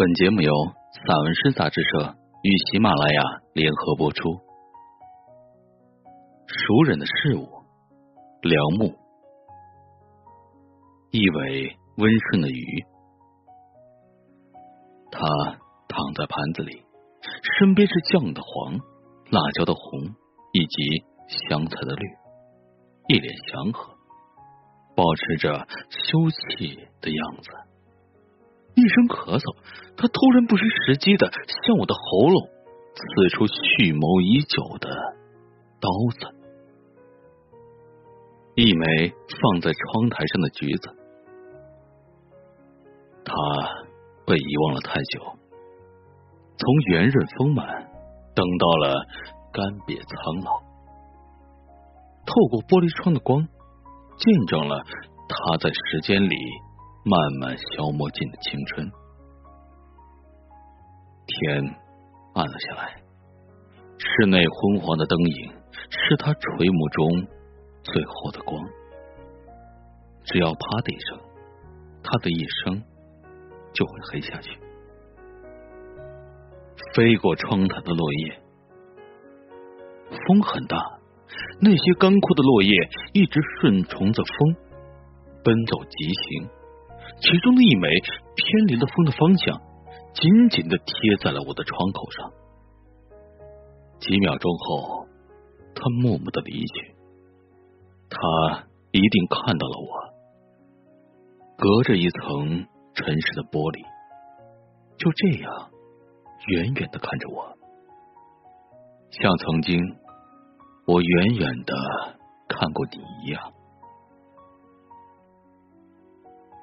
本节目由散文诗杂志社与喜马拉雅联合播出。熟人的事物，梁木，一尾温顺的鱼。他躺在盘子里，身边是酱的黄、辣椒的红以及香菜的绿，一脸祥和，保持着休憩的样子。一声咳嗽，他突然不失时机的向我的喉咙刺出蓄谋已久的刀子。一枚放在窗台上的橘子，它被遗忘了太久，从圆润丰满等到了干瘪苍老。透过玻璃窗的光，见证了它在时间里。慢慢消磨尽的青春，天暗了下来，室内昏黄的灯影是他垂暮中最后的光。只要啪的一声，他的一生就会黑下去。飞过窗台的落叶，风很大，那些干枯的落叶一直顺从着风奔走疾行。其中的一枚偏离了风的方向，紧紧的贴在了我的窗口上。几秒钟后，他默默的离去。他一定看到了我，隔着一层沉实的玻璃，就这样远远的看着我，像曾经我远远的看过你一样。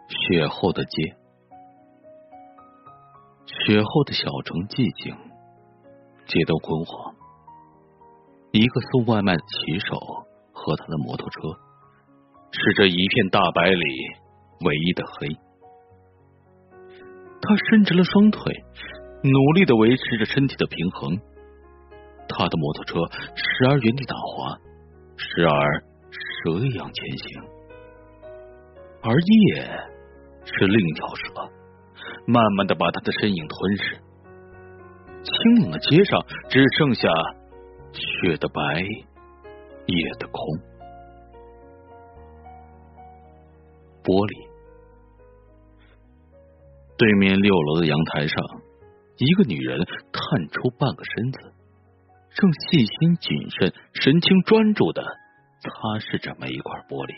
雪后的街，雪后的小城寂静，街灯昏黄。一个送外卖的骑手和他的摩托车，是这一片大白里唯一的黑。他伸直了双腿，努力的维持着身体的平衡。他的摩托车时而原地打滑，时而蛇一样前行，而夜。是另一条蛇，慢慢的把他的身影吞噬。清冷的街上只剩下雪的白，夜的空。玻璃，对面六楼的阳台上，一个女人探出半个身子，正细心谨慎、神情专注的擦拭着每一块玻璃。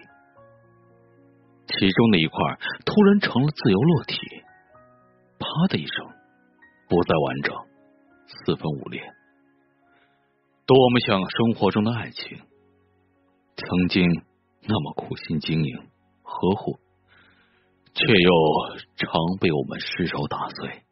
其中的一块突然成了自由落体，啪的一声，不再完整，四分五裂。多么像生活中的爱情，曾经那么苦心经营、呵护，却又常被我们失手打碎。